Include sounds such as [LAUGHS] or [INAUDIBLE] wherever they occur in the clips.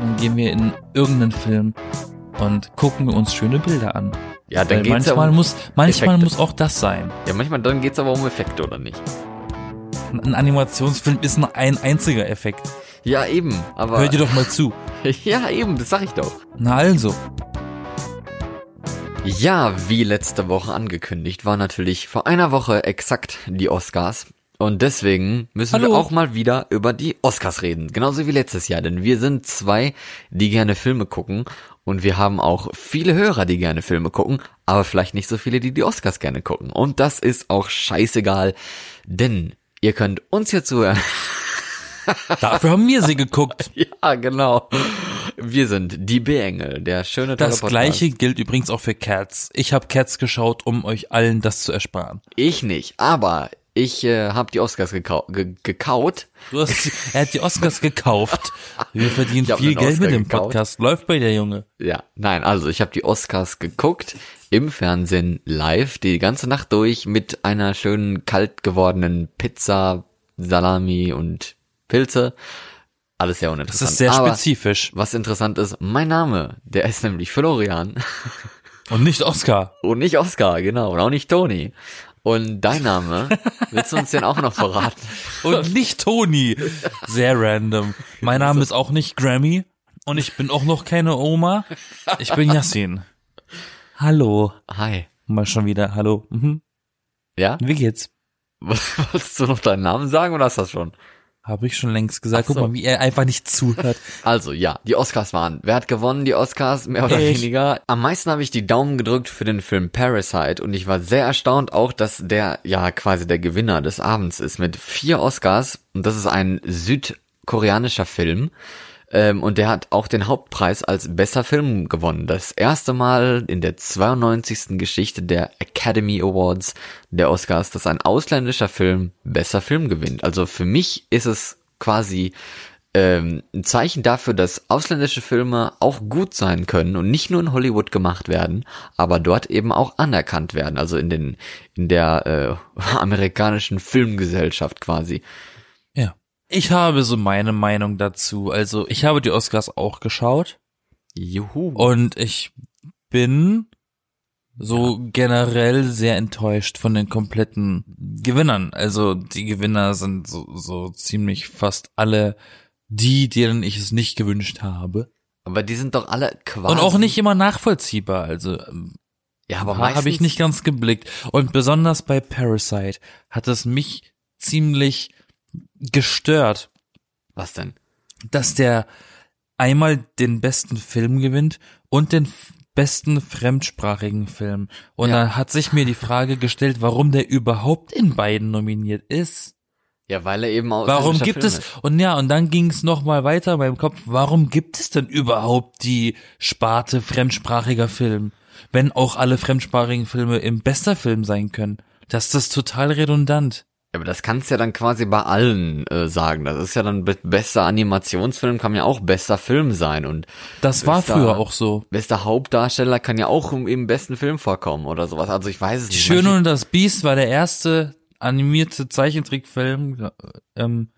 dann gehen wir in irgendeinen Film und gucken uns schöne Bilder an. Ja, dann Weil geht's ja manchmal um, muss, manchmal Effekte. muss auch das sein. ja, manchmal dann geht's aber um Effekte, oder nicht? Ein Animationsfilm ist nur ein einziger Effekt. Ja, eben, aber. Hört ihr doch mal zu. [LAUGHS] ja, eben, das sag ich doch. Na also. Ja, wie letzte Woche angekündigt, war natürlich vor einer Woche exakt die Oscars. Und deswegen müssen Hallo. wir auch mal wieder über die Oscars reden. Genauso wie letztes Jahr, denn wir sind zwei, die gerne Filme gucken. Und wir haben auch viele Hörer, die gerne Filme gucken, aber vielleicht nicht so viele, die die Oscars gerne gucken. Und das ist auch scheißegal, denn ihr könnt uns hier zuhören. [LAUGHS] Dafür haben wir sie geguckt. [LAUGHS] ja, genau. Wir sind die B-Engel, der schöne Das gleiche gilt übrigens auch für Cats. Ich habe Cats geschaut, um euch allen das zu ersparen. Ich nicht, aber ich äh, habe die Oscars gekau ge gekaut. Du hast, er hat die Oscars gekauft. Wir verdienen viel Geld Oscar mit dem gekauft. Podcast. Läuft bei der Junge. Ja, nein, also ich habe die Oscars geguckt im Fernsehen live die ganze Nacht durch mit einer schönen kalt gewordenen Pizza, Salami und Pilze. Alles sehr Das uninteressant. ist sehr Aber spezifisch. Was interessant ist, mein Name, der ist nämlich Florian Und nicht Oscar. [LAUGHS] und nicht Oscar, genau, und auch nicht Toni. Und dein Name, willst du uns den auch noch verraten? Und nicht Toni. Sehr random. Mein Name ist auch nicht Grammy. Und ich bin auch noch keine Oma. Ich bin Yassin. Hallo. Hi. Mal schon wieder. Hallo. Mhm. Ja? Wie geht's? [LAUGHS] Wolltest du noch deinen Namen sagen oder hast du das schon? Habe ich schon längst gesagt. So. Guck mal, wie er einfach nicht zuhört. [LAUGHS] Also ja, die Oscars waren. Wer hat gewonnen, die Oscars? Mehr oder Ich. weniger. Am meisten habe ich die Daumen gedrückt für den Film Parasite und ich war sehr erstaunt auch, dass der ja quasi der Gewinner des Abends ist mit vier Oscars und das ist ein südkoreanischer Film. Ähm, und der hat auch den Hauptpreis als bester Film gewonnen. Das erste Mal in der 92. Geschichte der Academy Awards der Oscars, dass ein ausländischer Film besser Film gewinnt. Also für mich ist es quasi ähm, ein Zeichen dafür, dass ausländische Filme auch gut sein können und nicht nur in Hollywood gemacht werden, aber dort eben auch anerkannt werden, also in den in der äh, [LAUGHS] amerikanischen Filmgesellschaft quasi. Ja. Ich habe so meine Meinung dazu. Also, ich habe die Oscars auch geschaut. Juhu. Und ich bin so generell sehr enttäuscht von den kompletten Gewinnern. Also die Gewinner sind so, so ziemlich fast alle die, denen ich es nicht gewünscht habe. aber die sind doch alle quasi Und auch nicht immer nachvollziehbar. Also ähm, Ja, aber habe meistens ich nicht ganz geblickt. Und besonders bei Parasite hat es mich ziemlich gestört, Was denn? dass der einmal den besten Film gewinnt und den besten fremdsprachigen Film. Und Ja. dann hat sich mir die Frage gestellt, warum der überhaupt in beiden nominiert ist. Ja, weil er eben auch Warum gibt es, und ja, und dann ging es nochmal weiter in meinem Kopf, warum gibt es denn überhaupt die Sparte fremdsprachiger Film, wenn auch alle fremdsprachigen Filme im bester Film sein können? Das ist total redundant. Ja, aber das kannst du ja dann quasi bei allen äh, sagen. Das ist ja dann be bester Animationsfilm kann ja auch bester Film sein und Das war Bester- früher auch so. bester Hauptdarsteller kann ja auch im, im besten Film vorkommen oder sowas. Also ich weiß es Die nicht. Manche- und das Biest war der erste animierte Zeichentrickfilm, ähm,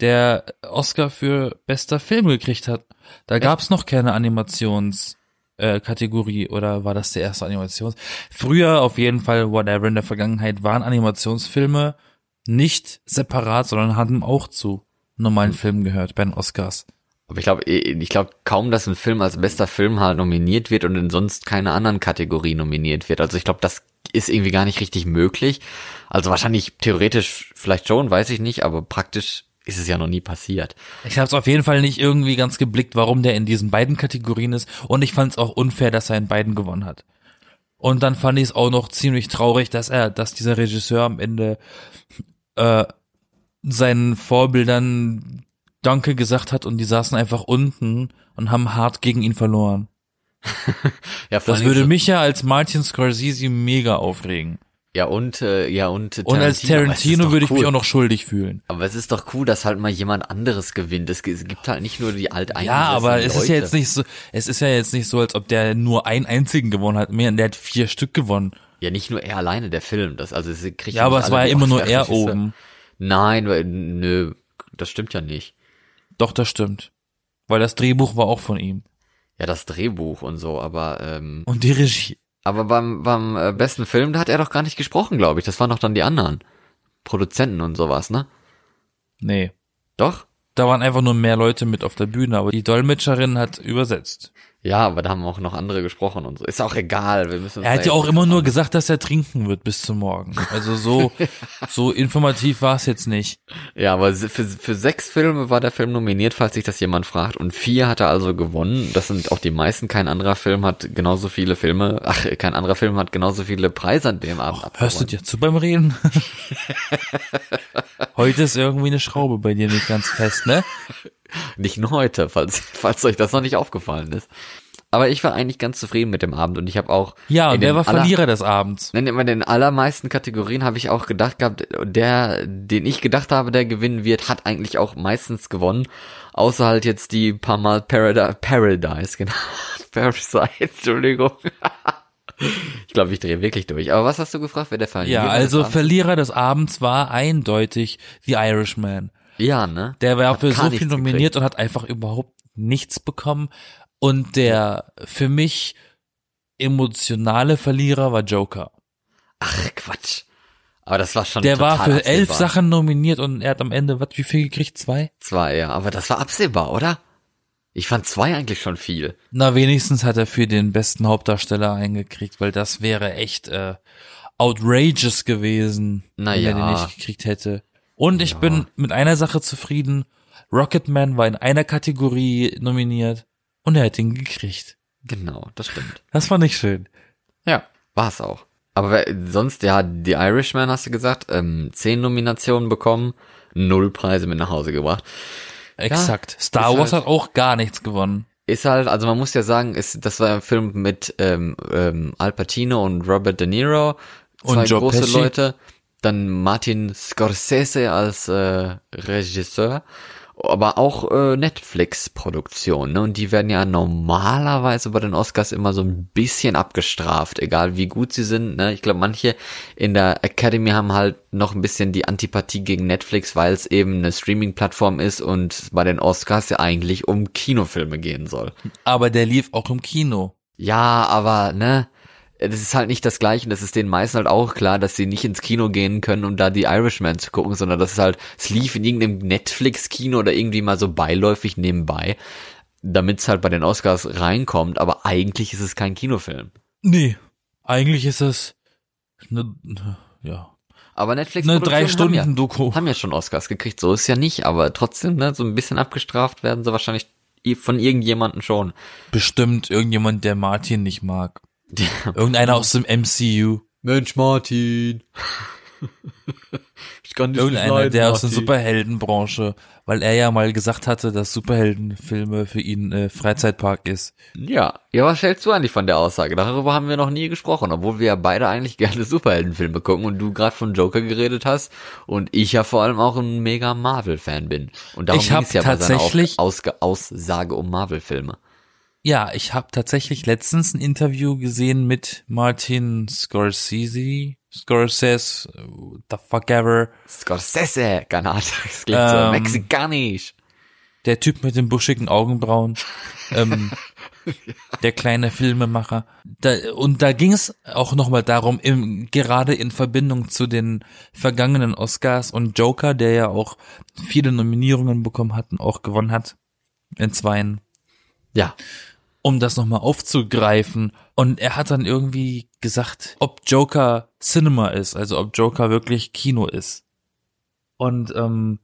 der Oscar für bester Film gekriegt hat. Da gab's noch keine Animations äh, Kategorie oder war das der erste Animations? Früher auf jeden Fall, whatever in der Vergangenheit, waren Animationsfilme nicht separat, sondern hatten auch zu normalen Filmen gehört bei den Oscars. Aber ich glaube, ich glaube kaum, dass ein Film als bester Film halt nominiert wird und in sonst keine anderen Kategorie nominiert wird. Also ich glaube, das ist irgendwie gar nicht richtig möglich. Also wahrscheinlich theoretisch vielleicht schon, weiß ich nicht, aber praktisch ist es ja noch nie passiert. Ich habe es auf jeden Fall nicht irgendwie ganz geblickt, warum der in diesen beiden Kategorien ist. Und ich fand es auch unfair, dass er in beiden gewonnen hat. Und dann fand ich es auch noch ziemlich traurig, dass er, dass dieser Regisseur am Ende äh, seinen Vorbildern Danke gesagt hat und die saßen einfach unten und haben hart gegen ihn verloren. [LAUGHS] Ja, Das würde Dingen mich ja als Martin Scorsese mega aufregen. so, ja und äh, ja und Und als Tarantino würde ich mich cool. auch noch schuldig fühlen. Aber es ist doch cool, dass halt mal jemand anderes gewinnt. Es, gi- es gibt halt nicht nur die alteingesessenen Ja, aber es ist ja Leute. jetzt nicht so, es ist ja jetzt nicht so, als ob der nur einen einzigen gewonnen hat. Mehr, der hat vier Stück gewonnen. Ja, nicht nur er alleine, der Film. Das, also, es kriegt Ja, aber es war ja immer nur er oben. Nein, weil, nö, das stimmt ja nicht. Doch, das stimmt. Weil das Drehbuch war auch von ihm. Ja, das Drehbuch und so, aber ähm, Und die Regie. aber beim beim äh, besten Film, da hat er doch gar nicht gesprochen, glaube ich. Das waren doch dann die anderen Produzenten und sowas, ne? Nee. Doch? Da waren einfach nur mehr Leute mit auf der Bühne, aber die Dolmetscherin hat übersetzt. Ja, aber da haben auch noch andere gesprochen und so. Ist auch egal. Wir müssen Er hat ja auch immer nur dran- gesagt, dass er trinken wird bis zum Morgen. Also so, [LAUGHS] so informativ war es jetzt nicht. Ja, aber für, für sechs Filme war der Film nominiert, falls sich das jemand fragt. Und vier hat er also gewonnen. Das sind auch die meisten. Kein anderer Film hat genauso viele Filme. Ach, kein anderer Film hat genauso viele Preise an dem Abend Hörst du dir zu beim Reden? [LAUGHS] Heute ist irgendwie eine Schraube bei dir nicht ganz fest, ne? Nicht nur heute, falls, [LAUGHS] falls euch das noch nicht aufgefallen ist. Aber ich war eigentlich ganz zufrieden mit dem Abend und ich habe auch Ja, und den war aller- Verlierer des Abends? In den allermeisten Kategorien habe ich auch gedacht gehabt, der, den ich gedacht habe, der gewinnen wird, hat eigentlich auch meistens gewonnen. Außer halt jetzt die paar Mal Paradise, Paradise, [LAUGHS] genau. Parasite, Entschuldigung. [LAUGHS] ich glaube, ich drehe wirklich durch. Aber was hast du gefragt, wer der Verlierer Ja, also des Verlierer des Abends war eindeutig The Irishman. Ja, ne? Der war Hat für so viel nominiert und hat einfach überhaupt nichts bekommen. Und der für mich emotionale Verlierer war Joker. Ach, Quatsch. Aber das war schon Der war für elf absehbar. Sachen nominiert und er hat am Ende, was, wie viel gekriegt? Zwei? Zwei, ja. Aber das war absehbar, oder? Ich fand zwei eigentlich schon viel. Na, wenigstens hat er für den besten Hauptdarsteller eingekriegt, weil das wäre echt äh, outrageous gewesen, Na wenn er den nicht gekriegt hätte. Und ich bin mit einer Sache zufrieden. Rocketman war in einer Kategorie nominiert und er hat ihn gekriegt. Genau, das stimmt. Das fand ich schön. Ja, war's auch. Aber sonst, ja, The Irishman hast du gesagt, ähm, zehn Nominationen bekommen, null Preise mit nach Hause gebracht. Exakt. Star ist Wars halt- hat auch gar nichts gewonnen. Ist halt, also man muss ja sagen, ist, das war ein Film mit ähm, ähm, Al Pacino und Robert De Niro, zwei Und Joe große Pesci. Leute, dann Martin Scorsese als äh, Regisseur, aber auch äh, Netflix-Produktion, ne? Und die werden ja normalerweise bei den Oscars immer so ein bisschen abgestraft, egal wie gut sie sind, ne? Ich glaube, manche in der Academy haben halt noch ein bisschen die Antipathie gegen Netflix, weil es eben eine Streaming-Plattform ist und bei den Oscars ja eigentlich um Kinofilme gehen soll. Aber der lief auch im Kino. Ja, aber, ne? Das ist halt nicht das Gleiche. und Das ist den meisten halt auch klar, dass sie nicht ins Kino gehen können, um da die Irishman zu gucken, sondern das ist halt, es lief in irgendeinem Netflix-Kino oder irgendwie mal so beiläufig nebenbei, damit es halt bei den Oscars reinkommt, aber eigentlich ist es kein Kinofilm. Nee. Eigentlich ist es eine, ja, Aber Netflix eine drei Haben Stunden ja, Doku. haben ja schon Oscars gekriegt, so ist ja nicht, aber trotzdem, ne, so ein bisschen abgestraft werden sie wahrscheinlich von irgendjemanden schon. Bestimmt irgendjemand, der Martin nicht mag. [LAUGHS] Irgendeiner aus dem MCU. Mensch, Martin. ich kann dich Irgendeiner, der aus der Superheldenbranche, weil er ja mal gesagt hatte, dass Superheldenfilme für ihn äh, Freizeitpark ist. Ja, ja, was hältst du eigentlich von der Aussage? Darüber haben wir noch nie gesprochen, obwohl wir ja beide eigentlich gerne [LAUGHS] Superheldenfilme gucken und du gerade von Joker geredet hast und ich ja vor allem auch ein mega Marvel-Fan bin. Und darum Ich hab ging's ja bei seiner Ausge Aussage um Marvel-Filme. Ja, ich habe tatsächlich letztens ein Interview gesehen mit Martin Scorsese, Scorsese, the fuck ever, Scorsese, Ahnung, [LAUGHS] das klingt so Ähm, mexikanisch. der Typ mit den buschigen Augenbrauen, [LAUGHS] ähm, der kleine Filmemacher. Da, und da ging es auch nochmal darum, im, gerade in Verbindung zu den vergangenen Oscars und Joker, der ja auch viele Nominierungen bekommen hat und auch gewonnen hat in zweien. Ja, um das nochmal aufzugreifen. Und er hat dann irgendwie gesagt, ob Joker Cinema ist, also ob Joker wirklich Kino ist. Und ähm,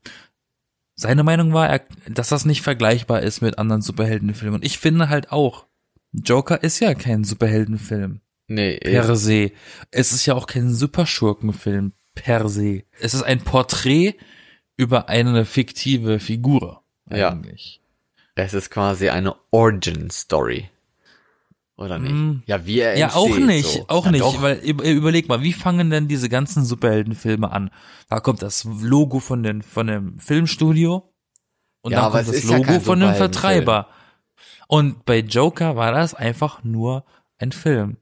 seine Meinung war, er, dass das nicht vergleichbar ist mit anderen Superheldenfilmen. Und ich finde halt auch, Joker ist ja kein Superheldenfilm nee, per se. Es ist ja auch kein Superschurkenfilm per se. Es ist ein Porträt über eine fiktive Figur. Ja. Es ist quasi eine Origin-Story. Oder nicht? Mm. Ja, wie er Ja, auch nicht, so. auch ja, nicht, Doch. weil überleg mal, wie fangen denn diese ganzen Superheldenfilme an? Da kommt das Logo von den von dem Filmstudio und Ja, dann kommt das ja Logo kein von dem. Vertreiber. Und bei Joker war das einfach nur ein Film.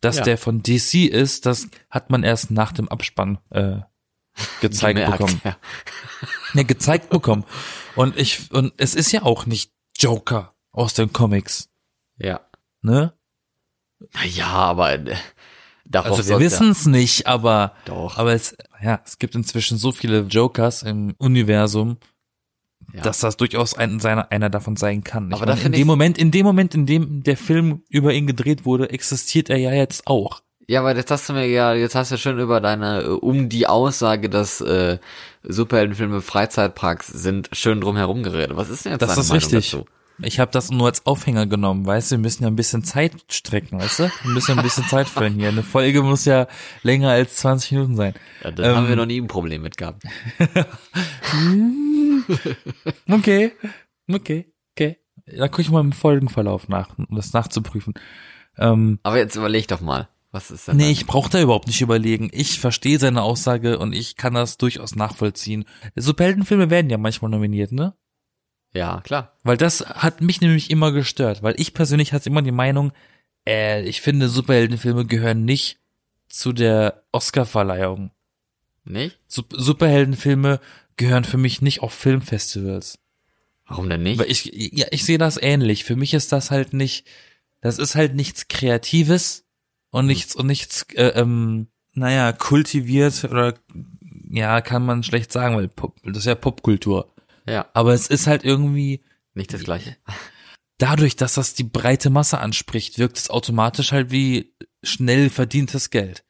Dass Ja. der von DC ist, das hat man erst nach dem Abspann äh, [LAUGHS] gezeigt Gemerkt, bekommen. Ja. Ja, gezeigt bekommen. Und ich und es ist ja auch nicht Joker aus den Comics, Ja. ne? Ja, aber äh, darauf Also wir wissen es nicht, aber Doch. aber es ja, es gibt inzwischen so viele Jokers im Universum, Ja. dass das durchaus ein, seiner, einer davon sein kann. Ich Aber meine, in dem Moment, in dem Moment, in dem der Film über ihn gedreht wurde, existiert er ja jetzt auch. Ja, aber jetzt hast du mir ja, jetzt hast du schon über deine, äh, um die Aussage, dass äh, Superheldenfilme Freizeitparks sind, schön drum herum geredet. Was ist denn jetzt Das deine ist Meinung richtig. dazu? Ich habe das nur als Aufhänger genommen, weißt du, wir müssen ja ein bisschen Zeit strecken, weißt du? Wir müssen ja ein bisschen Zeit füllen hier. Eine Folge muss ja länger als 20 Minuten sein. Ja, da haben Ähm, wir noch nie ein Problem mit gehabt. [LAUGHS] Okay, okay, okay. Da gucke ich mal im Folgenverlauf nach, um das nachzuprüfen. Ähm, Aber jetzt überleg doch mal, was ist denn nee, ich brauche da überhaupt nicht überlegen. Ich verstehe seine Aussage und ich kann das durchaus nachvollziehen. Superheldenfilme werden ja manchmal nominiert, ne? Ja, klar. Weil das hat mich nämlich immer gestört, weil ich persönlich hatte immer die Meinung, äh, ich finde Superheldenfilme gehören nicht zu der Oscarverleihung. Nicht? Sup Superheldenfilme gehören für mich nicht auf Filmfestivals. Warum denn nicht? Weil ich, ja, ich sehe das ähnlich. Für mich ist das halt nicht, das ist halt nichts Kreatives und nichts und nichts, äh, ähm, naja, kultiviert oder ja, kann man schlecht sagen, weil Pop, das ist ja Popkultur. ja, Aber es ist halt irgendwie nicht das gleiche. [LAUGHS] dadurch, dass das die breite Masse anspricht, wirkt es automatisch halt wie schnell verdientes Geld.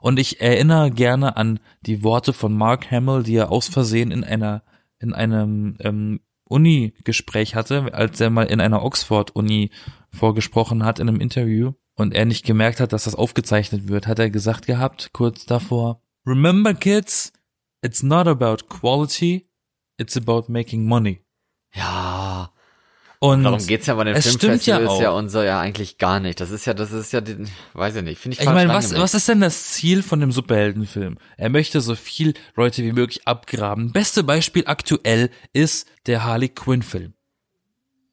Und ich erinnere gerne an die Worte von Mark Hamill, die er aus Versehen in einer in einem ähm, Uni-Gespräch hatte, als er mal in einer Oxford-Uni vorgesprochen hat in einem Interview und er nicht gemerkt hat, dass das aufgezeichnet wird, hat er gesagt gehabt, kurz davor, Remember kids, it's not about quality, it's about making money. Ja, Und darum geht's ja bei den ja Filmfestivals ja und so ja eigentlich gar nicht. Das ist ja, das ist ja, die, weiß ich nicht, finde ich Ich meine, was, was ist denn das Ziel von dem Superheldenfilm? Er möchte so viel Leute wie möglich abgraben. Beste Beispiel aktuell ist der Harley Quinn Film.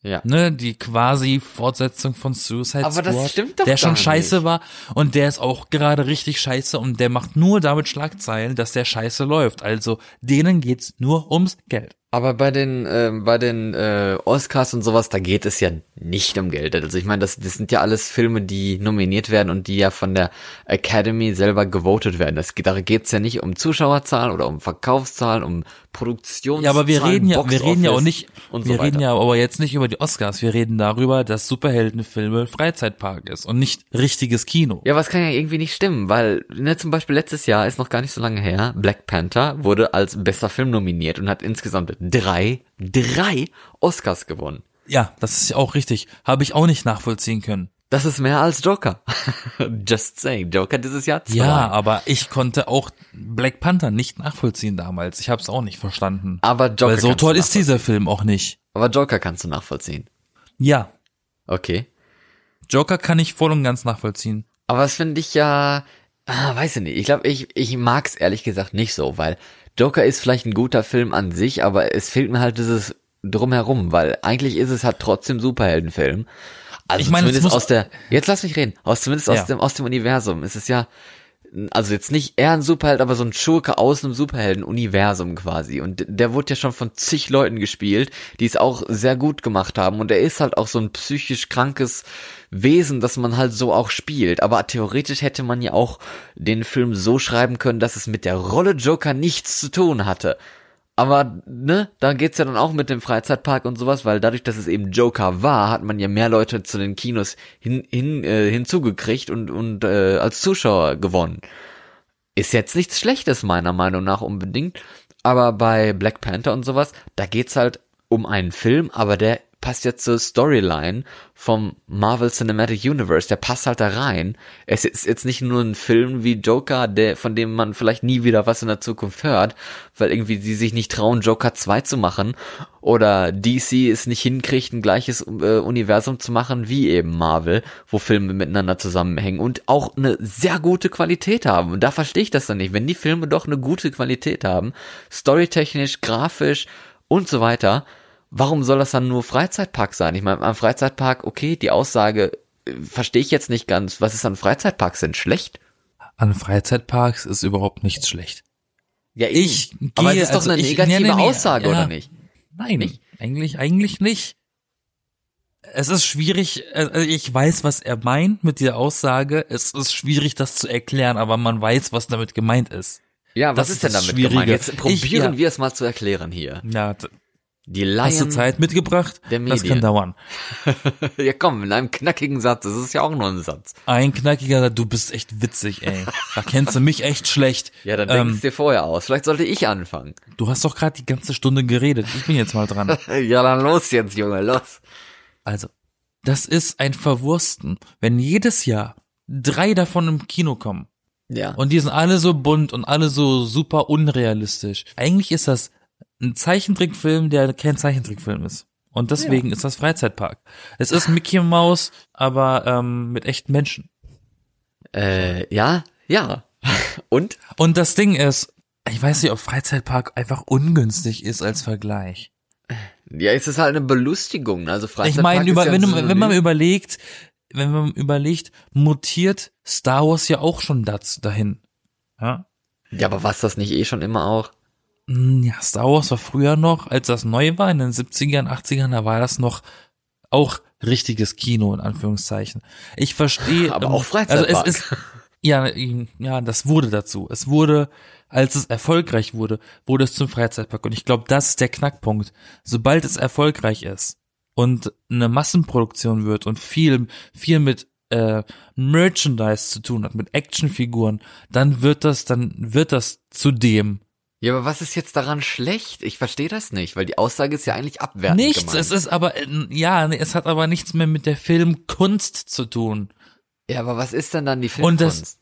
Ja. Ne, die quasi Fortsetzung von Suicide Aber das Squad, stimmt doch der schon scheiße nicht. war und der ist auch gerade richtig scheiße und der macht nur damit Schlagzeilen, dass der scheiße läuft. Also denen geht's nur ums Geld. Aber bei den ähm, bei den äh, Oscars und sowas, da geht es ja nicht um Geld. Also ich meine, das, das sind ja alles Filme, die nominiert werden und die ja von der Academy selber gewotet werden. Das, geht- da geht's ja nicht um Zuschauerzahlen oder um Verkaufszahlen, um Produktionszahlen. Ja, aber wir reden ja, wir reden ja auch nicht, und so wir reden weiter. ja aber jetzt nicht über die Oscars. Wir reden darüber, dass Superheldenfilme Freizeitpark ist und nicht richtiges Kino. Ja, was kann ja irgendwie nicht stimmen, weil, ne, zum Beispiel letztes Jahr ist noch gar nicht so lange her, Black Panther wurde als bester Film nominiert und hat insgesamt drei, drei Oscars gewonnen. Ja, das ist ja auch richtig. Habe ich auch nicht nachvollziehen können. Das ist mehr als Joker. [LAUGHS] Just saying, Joker dieses Jahr zwei. Ja, aber ich konnte auch Black Panther nicht nachvollziehen damals. Ich habe es auch nicht verstanden. aber Joker Weil so toll ist dieser Film auch nicht. Aber Joker kannst du nachvollziehen. Ja, Okay. Joker kann ich voll und ganz nachvollziehen. Aber das finde ich ja, ah, weiß ich nicht. Ich glaube, ich, ich mag's ehrlich gesagt nicht so, weil Joker ist vielleicht ein guter Film an sich, aber es fehlt mir halt dieses drumherum, weil eigentlich ist es halt trotzdem Superheldenfilm. Also Ich meine, es zumindest aus der, jetzt lass mich reden, aus zumindest Ja. aus dem aus dem Universum. Es ist ja, also jetzt nicht eher ein Superheld, aber so ein Schurke aus einem Superhelden-Universum quasi. Und der wurde ja schon von zig Leuten gespielt, die es auch sehr gut gemacht haben. Und er ist halt auch so ein psychisch krankes Wesen, das man halt so auch spielt. Aber theoretisch hätte man ja auch den Film so schreiben können, dass es mit der Rolle Joker nichts zu tun hatte. Aber, ne, da geht's ja dann auch mit dem Freizeitpark und sowas, weil dadurch, dass es eben Joker war, hat man ja mehr Leute zu den Kinos hin, hin, äh, hinzugekriegt und, und äh, als Zuschauer gewonnen. Ist jetzt nichts Schlechtes, meiner Meinung nach unbedingt. Aber bei Black Panther und sowas, da geht's halt um einen Film, aber der passt jetzt zur Storyline vom Marvel Cinematic Universe. Der passt halt da rein. Es ist jetzt nicht nur ein Film wie Joker, der, von dem man vielleicht nie wieder was in der Zukunft hört, weil irgendwie die sich nicht trauen, Joker 2 zu machen. Oder DC es nicht hinkriegt, ein gleiches äh, Universum zu machen wie eben Marvel, wo Filme miteinander zusammenhängen und auch eine sehr gute Qualität haben. Und da verstehe ich das dann nicht. Wenn die Filme doch eine gute Qualität haben, storytechnisch, grafisch und so weiter, warum soll das dann nur Freizeitpark sein? Ich meine, am Freizeitpark, okay, die Aussage äh, verstehe ich jetzt nicht ganz. Was ist an Freizeitparks denn schlecht? An Freizeitparks ist überhaupt nichts schlecht. Ja, Ich aber es gehe- ist doch also eine ich- negative nee, nee, nee, Aussage, ja. oder nicht? Nein, Nicht? eigentlich, eigentlich nicht. es ist schwierig, äh, ich weiß, was er meint mit der Aussage. Es ist schwierig, das zu erklären, aber man weiß, was damit gemeint ist. Ja, was Das ist denn damit gemeint? Jetzt probieren Ich- ja. wir es mal zu erklären hier. Ja, Die hast du Laien. Zeit mitgebracht? der das kann dauern. [LAUGHS] ja, komm, in einem knackigen Satz. Das ist ja auch nur ein Satz. Ein knackiger, du bist echt witzig, ey. Da kennst du mich echt schlecht. Ja, dann denk ähm, es dir vorher aus. Vielleicht sollte ich anfangen. Du hast doch gerade die ganze Stunde geredet. Ich bin jetzt mal dran. [LAUGHS] Ja, dann los jetzt, Junge, los. Also, das ist ein Verwursten, wenn jedes Jahr drei davon im Kino kommen. Ja. Und die sind alle so bunt und alle so super unrealistisch. Eigentlich ist das ein Zeichentrickfilm, der kein Zeichentrickfilm ist. Und deswegen ist das Freizeitpark. Es ist Mickey Mouse, aber ähm, mit echten Menschen. Äh, ja, ja. [LAUGHS] Und? Und das Ding ist, ich weiß nicht, ob Freizeitpark einfach ungünstig ist als Vergleich. Ja, es ist halt eine Belustigung. Also Ich Freizeitpark meine, ist über, ja wenn, wenn man überlegt, wenn man überlegt, mutiert Star Wars ja auch schon das dahin. Ja? Ja, aber was das nicht eh schon immer auch? Hm, Ja, Star Wars war früher noch, als das neu war, in den 70ern, 80ern, da war das noch auch richtiges Kino, in Anführungszeichen. Ich verstehe. Aber ähm, auch Freizeitpark. Also es ist, ja, ja, das wurde dazu. Es wurde, als es erfolgreich wurde, wurde es zum Freizeitpark. Und ich glaube, das ist der Knackpunkt. Sobald es erfolgreich ist und eine Massenproduktion wird und viel, viel mit äh, Merchandise zu tun hat, mit Actionfiguren, dann wird das, dann wird das zu dem. Ja, aber was ist jetzt daran schlecht? Ich verstehe das nicht, weil die Aussage ist ja eigentlich abwertend Nichts, gemeint. es ist aber, ja, es hat aber nichts mehr mit der Filmkunst zu tun. Ja, aber was ist denn dann die Und Filmkunst? das-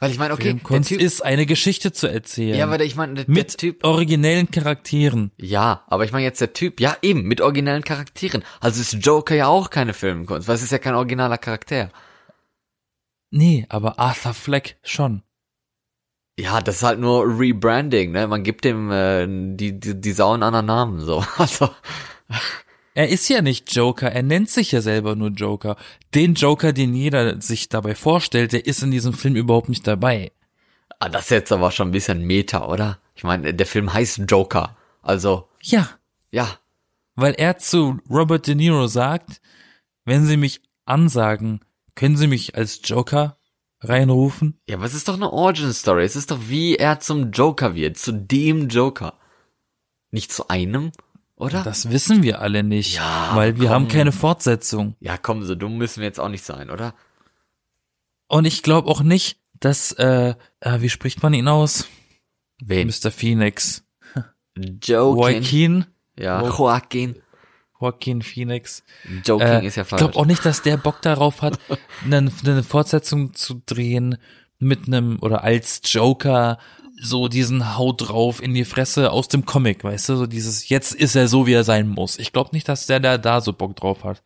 weil ich meine, okay, Filmkunst Typ, ist eine Geschichte zu erzählen. ja, aber der- ich meine, mit Typ, originellen Charakteren. ja, aber ich meine jetzt der Typ, ja eben, mit originellen Charakteren. Also ist Joker ja auch keine Filmkunst, weil es ist ja kein originaler Charakter. Nee, aber Arthur Fleck schon. Ja, das ist halt nur Rebranding, ne? Man gibt dem äh, die, die, die Sau einen anderen Namen, so. [LAUGHS] Also, Er ist ja nicht Joker, er nennt sich ja selber nur Joker. Den Joker, den jeder sich dabei vorstellt, der ist in diesem Film überhaupt nicht dabei. ah, das ist jetzt aber schon ein bisschen Meta, oder? Ich meine, der Film heißt Joker. Also, Ja, ja. weil er zu Robert De Niro sagt, wenn Sie mich ansagen, können Sie mich als Joker reinrufen? Ja, aber es ist doch eine Origin Story. Es ist doch wie er zum Joker wird, zu dem Joker. Nicht zu einem, oder? Das wissen wir alle nicht, Ja, weil wir komm. haben keine Fortsetzung. ja, komm, so dumm müssen wir jetzt auch nicht sein, oder? Und ich glaube auch nicht, dass, äh, äh, wie spricht man ihn aus? Wen? Mr. Phoenix. Joking. Joaquin? Ja, Joaquin. Joaquin Phoenix. Joking Äh, ist ja ich falsch. glaube auch nicht, dass der Bock darauf hat, [LAUGHS] eine, eine Fortsetzung zu drehen mit einem oder als Joker so diesen Haut drauf in die Fresse aus dem Comic, weißt du, so dieses jetzt ist er so wie er sein muss. Ich glaube nicht, dass der da da so Bock drauf hat.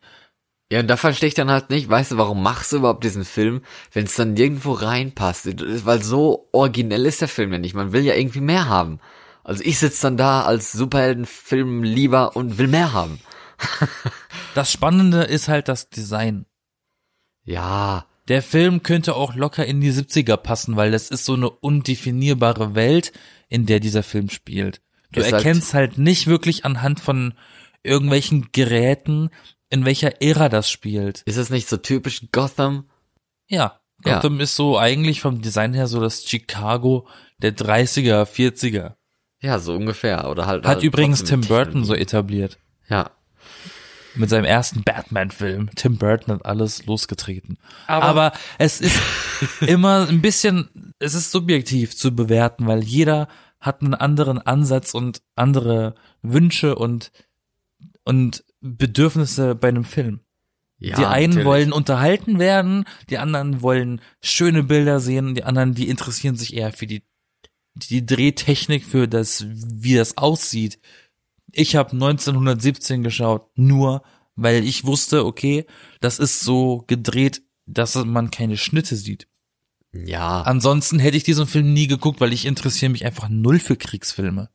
Ja, und da verstehe ich dann halt nicht, weißt du, warum machst du überhaupt diesen Film, wenn es dann nirgendwo reinpasst? Weil so originell ist der Film ja nicht. Man will ja irgendwie mehr haben. Also ich sitze dann da als Superheldenfilm lieber und will mehr haben. Das Spannende ist halt das Design. Ja, Der Film könnte auch locker in die 70er passen, weil das ist so eine undefinierbare Welt, in der dieser Film spielt. Du Ist halt- erkennst halt nicht wirklich anhand von irgendwelchen Geräten, in welcher Ära das spielt. ist es nicht so typisch Gotham? Ja, Ja. Gotham ist so eigentlich vom Design her so das Chicago der 30er, 40er. Ja, so ungefähr. Oder halt. Hat halt übrigens Tim Burton so etabliert. Ja. Mit seinem ersten Batman-Film. Tim Burton hat alles losgetreten. Aber, es ist immer ein bisschen, es ist subjektiv zu bewerten, weil jeder hat einen anderen Ansatz und andere Wünsche und, und Bedürfnisse bei einem Film. ja die einen natürlich. wollen unterhalten werden, die anderen wollen schöne Bilder sehen, die anderen, die interessieren sich eher für die, die Drehtechnik, für das, wie das aussieht. Ich habe 1917 geschaut, nur weil ich wusste, okay, das ist so gedreht, dass man keine Schnitte sieht. Ja. Ansonsten hätte ich diesen Film nie geguckt, weil ich interessiere mich einfach null für Kriegsfilme.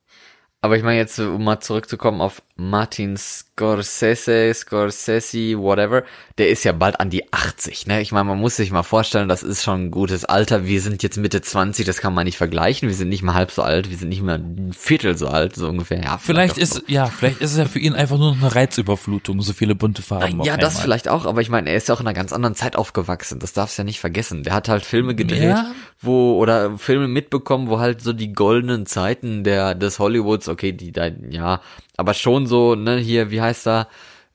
Aber ich meine jetzt, um mal zurückzukommen auf Martin Scorsese, Scorsese, whatever, der ist ja bald an die 80, ne? Ich meine, man muss sich mal vorstellen, das ist schon ein gutes Alter. Wir sind jetzt Mitte 20, das kann man nicht vergleichen. Wir sind nicht mal halb so alt, wir sind nicht mal ein Viertel so alt, so ungefähr. Ja, Vielleicht ist, ja, vielleicht ist es ja für ihn einfach nur noch eine Reizüberflutung, so viele bunte Farben. ja, auf das einmal. vielleicht auch, aber ich meine, er ist ja auch in einer ganz anderen Zeit aufgewachsen. Das darfst du ja nicht vergessen. Der hat halt Filme gedreht, Ja. wo oder Filme mitbekommen, wo halt so die goldenen Zeiten der des Hollywoods, okay, die da ja, aber schon so, ne, hier, wie heißt er?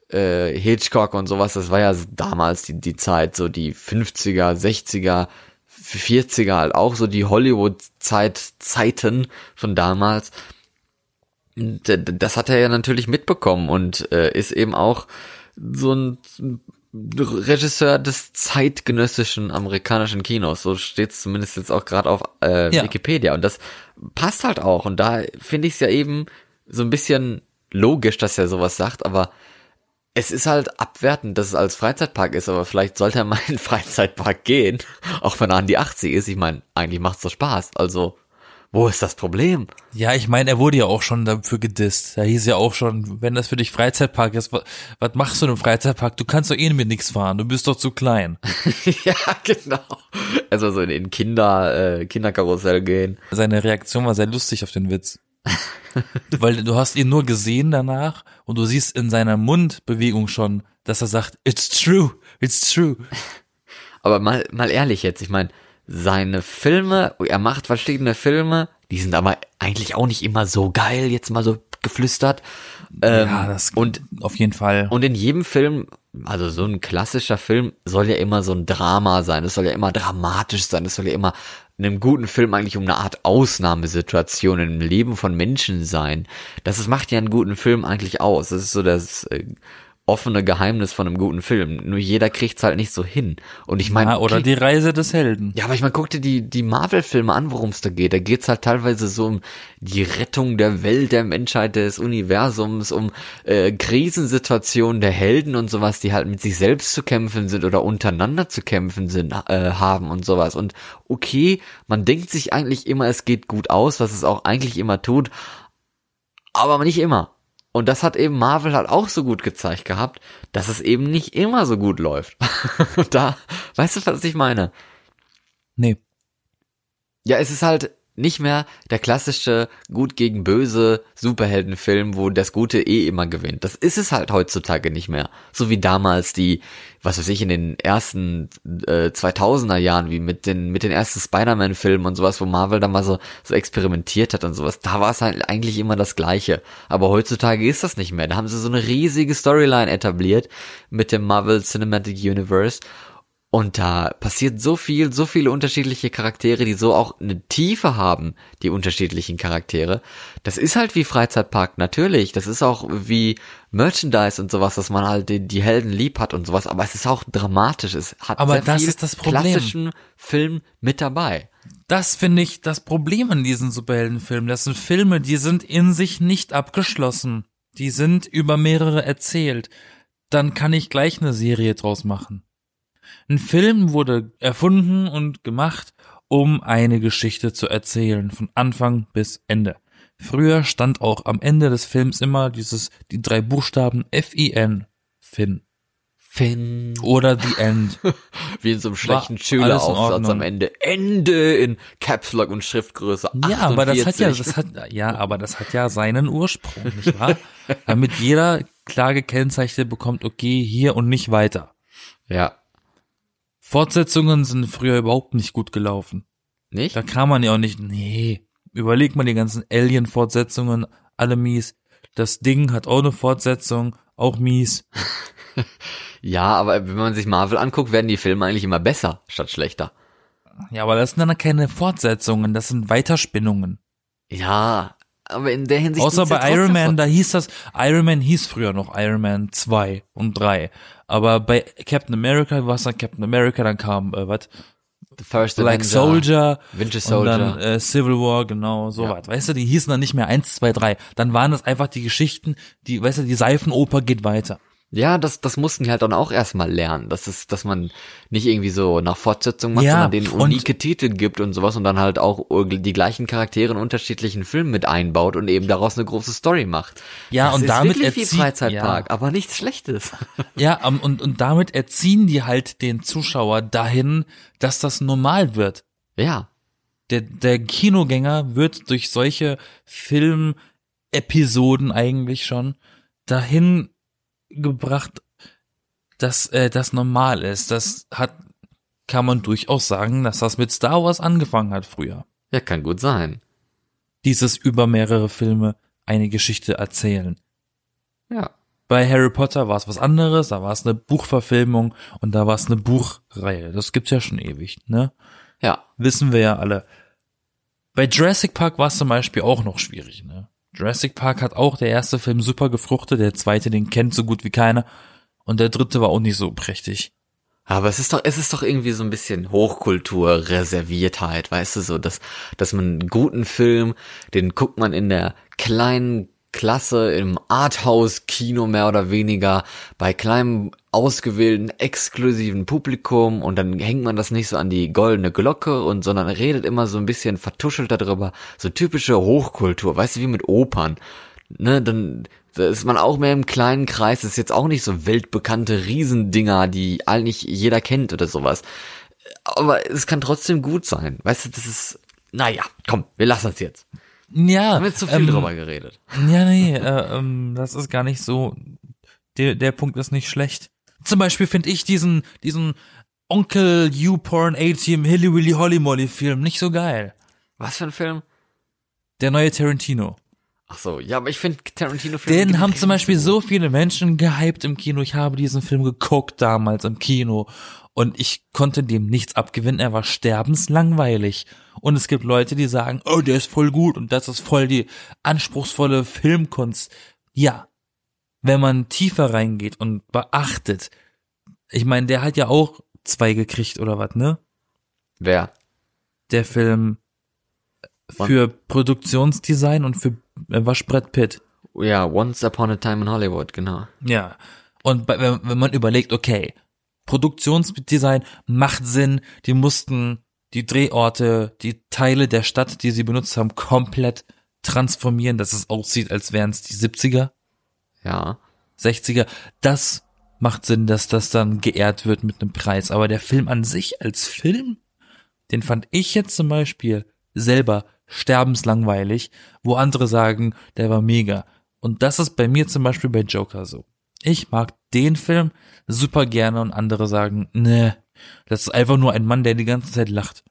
Äh, Hitchcock und sowas, das war ja damals die die Zeit, so die 50er, 60er, 40er halt auch so die Hollywood Zeit Zeiten von damals. Äh, Das hat er ja natürlich mitbekommen und äh, ist eben auch so ein Regisseur des zeitgenössischen amerikanischen Kinos. So steht's zumindest jetzt auch gerade auf äh, Ja. Wikipedia. Und das passt halt auch. Und da finde ich es ja eben so ein bisschen logisch, dass er sowas sagt, aber es ist halt abwertend, dass es als Freizeitpark ist, aber vielleicht sollte er mal in den [LAUGHS] Freizeitpark gehen, auch wenn er an die 80 ist. Ich meine, eigentlich macht's doch Spaß. Also, wo ist das Problem? Ja, ich meine, er wurde ja auch schon dafür gedisst. Da hieß ja auch schon, wenn das für dich Freizeitpark ist, was, was machst du in einem Freizeitpark? Du kannst doch eh mit nichts fahren, du bist doch zu klein. [LAUGHS] ja, genau. Also so in den Kinder, äh, Kinderkarussell gehen. Seine Reaktion war sehr lustig auf den Witz. [LAUGHS] Weil du hast ihn nur gesehen danach und du siehst in seiner Mundbewegung schon, dass er sagt, it's true, it's true. Aber mal, mal ehrlich jetzt, ich meine, seine Filme, er macht verschiedene Filme, die sind aber eigentlich auch nicht immer so geil, jetzt mal so geflüstert. Ähm, ja, das und auf jeden Fall. Und in jedem Film, also so ein klassischer Film soll ja immer so ein Drama sein, es soll ja immer dramatisch sein, es soll ja immer in einem guten Film eigentlich um eine Art Ausnahmesituation im Leben von Menschen sein. Das macht ja einen guten Film eigentlich aus. Das ist so das äh, offene Geheimnis von einem guten Film. Nur jeder kriegt's halt nicht so hin. Und ich meine, ja, oder okay, die Reise des Helden. ja, aber ich meine, guck dir die, die Marvel-Filme an, worum es da geht. Da geht's halt teilweise so um die Rettung der Welt, der Menschheit, des Universums, um äh, Krisensituationen der Helden und sowas, die halt mit sich selbst zu kämpfen sind oder untereinander zu kämpfen sind, äh, haben und sowas. Und okay, man denkt sich eigentlich immer, es geht gut aus, was es auch eigentlich immer tut, aber nicht immer. Und das hat eben Marvel halt auch so gut gezeigt gehabt, dass es eben nicht immer so gut läuft. Und [LAUGHS] da, weißt du, was ich meine? Nee. Ja, es ist halt nicht mehr der klassische gut gegen böse Superheldenfilm, wo das Gute eh immer gewinnt. Das ist es halt heutzutage nicht mehr. So wie damals die, was weiß ich, in den ersten äh, 2000er Jahren, wie mit den mit den ersten Spider-Man-Filmen und sowas, wo Marvel dann mal so so experimentiert hat und sowas. Da war es halt eigentlich immer das Gleiche. Aber heutzutage ist das nicht mehr. Da haben sie so eine riesige Storyline etabliert mit dem Marvel Cinematic Universe und da passiert so viel, so viele unterschiedliche Charaktere, die so auch eine Tiefe haben, die unterschiedlichen Charaktere. Das ist halt wie Freizeitpark, natürlich. Das ist auch wie Merchandise und sowas, dass man halt die, die Helden lieb hat und sowas. Aber es ist auch dramatisch. Es hat Aber sehr das viel ist das Problem. klassischen Film mit dabei. Das finde ich das Problem an diesen Superheldenfilmen. Das sind Filme, die sind in sich nicht abgeschlossen. Die sind über mehrere erzählt. Dann kann ich gleich eine Serie draus machen. Ein Film wurde erfunden und gemacht, um eine Geschichte zu erzählen, von Anfang bis Ende. Früher stand auch am Ende des Films immer dieses, die drei Buchstaben F-I-N, Finn. Finn. Oder The End. [LAUGHS] Wie in so einem schlechten Schüleraufsatz am Ende. Ende in Caps Lock und Schriftgröße. Ja, aber das hat ja, 48. das hat, ja, aber das hat ja seinen Ursprung, nicht wahr? Damit jeder klar gekennzeichnet bekommt, okay, hier und nicht weiter. Ja. Fortsetzungen sind früher überhaupt nicht gut gelaufen. Nicht? Da kam man ja auch nicht, nee, überleg mal die ganzen Alien-Fortsetzungen, alle mies. Das Ding hat auch eine Fortsetzung, auch mies. [LAUGHS] Ja, aber wenn man sich Marvel anguckt, werden die Filme eigentlich immer besser statt schlechter. Ja, aber das sind dann keine Fortsetzungen, das sind Weiterspinnungen. Ja, aber in der Hinsicht. Außer ja bei trotzdem Iron Man, da hieß das, Iron Man hieß früher noch Iron Man 2 und 3. Aber bei Captain America war es dann Captain America, dann kam, äh, was? The First Black Soldier, Winter und Soldier. dann äh, Civil War, genau, so Ja. was. Weißt du, die hießen dann nicht mehr 1, 2, 3. Dann waren das einfach die Geschichten, die, weißt du, die Seifenoper geht weiter. Ja, das, das mussten die halt dann auch erstmal lernen, dass es, dass man nicht irgendwie so nach Fortsetzung macht, Ja, sondern denen unique Titel gibt und sowas und dann halt auch die gleichen Charaktere in unterschiedlichen Filmen mit einbaut und eben daraus eine große Story macht. Ja, das und ist damit wirklich wie erzieht- Freizeitpark, ja. aber nichts Schlechtes. [LAUGHS] Ja, ähm, und, und damit erziehen die halt den Zuschauer dahin, dass das normal wird. ja, Der, der Kinogänger wird durch solche Filmepisoden eigentlich schon dahin gebracht, dass äh, das normal ist. Das hat, kann man durchaus sagen, dass das mit Star Wars angefangen hat früher. ja, kann gut sein. Dieses über mehrere Filme eine Geschichte erzählen. Ja. Bei Harry Potter war es was anderes, da war es eine Buchverfilmung und da war es eine Buchreihe. Das gibt's ja schon ewig, ne? Ja, Wissen wir ja alle. Bei Jurassic Park war es zum Beispiel auch noch schwierig, ne? Jurassic Park hat auch der erste Film super gefruchtet, der zweite, den kennt so gut wie keiner. Und der dritte war auch nicht so prächtig. Aber es ist doch, es ist doch irgendwie so ein bisschen Hochkultur, Reserviertheit, weißt du, so, dass, dass man einen guten Film, den guckt man in der kleinen Klasse im Arthouse-Kino mehr oder weniger, bei kleinem, ausgewählten, exklusiven Publikum und dann hängt man das nicht so an die goldene Glocke und, sondern redet immer so ein bisschen vertuschelt darüber, so typische Hochkultur, weißt du, wie mit Opern, ne, dann da ist man auch mehr im kleinen Kreis, das ist jetzt auch nicht so weltbekannte Riesendinger, die eigentlich jeder kennt oder sowas. Aber es kann trotzdem gut sein. Weißt du, das ist, naja, komm, wir lassen es jetzt. Ja. Haben wir zu viel ähm, drüber geredet. Ja, nee, äh, ähm, das ist gar nicht so. Der, der Punkt ist nicht schlecht. Zum Beispiel finde ich diesen, diesen Onkel U-Porn A-Team Hilly Willy Holly Molly Film nicht so geil. Was für ein Film? Der neue Tarantino. Ach so, ja, aber ich finde Tarantino-Filme. Den haben zum Beispiel so viele Menschen gehypt im Kino. Ich habe diesen Film geguckt damals im Kino und ich konnte dem nichts abgewinnen. Er war sterbenslangweilig. Und es gibt Leute, die sagen, oh, der ist voll gut und das ist voll die anspruchsvolle Filmkunst. Ja, wenn man tiefer reingeht und beachtet. Ich meine, der hat ja auch zwei gekriegt oder was, ne? Wer? Der Film für Produktionsdesign und für äh, was Brett Pitt. Ja, Once Upon a Time in Hollywood, genau. Ja. Und bei, wenn, wenn man überlegt, okay, Produktionsdesign macht Sinn, die mussten die Drehorte, die Teile der Stadt, die sie benutzt haben, komplett transformieren, dass es aussieht, als wären es die 70er, Ja. 60er. Das macht Sinn, dass das dann geehrt wird mit einem Preis. Aber der Film an sich als Film, den fand ich jetzt zum Beispiel selber sterbenslangweilig, wo andere sagen, der war mega. Und das ist bei mir zum Beispiel bei Joker so. Ich mag den Film super gerne und andere sagen, ne, das ist einfach nur ein Mann, der die ganze Zeit lacht.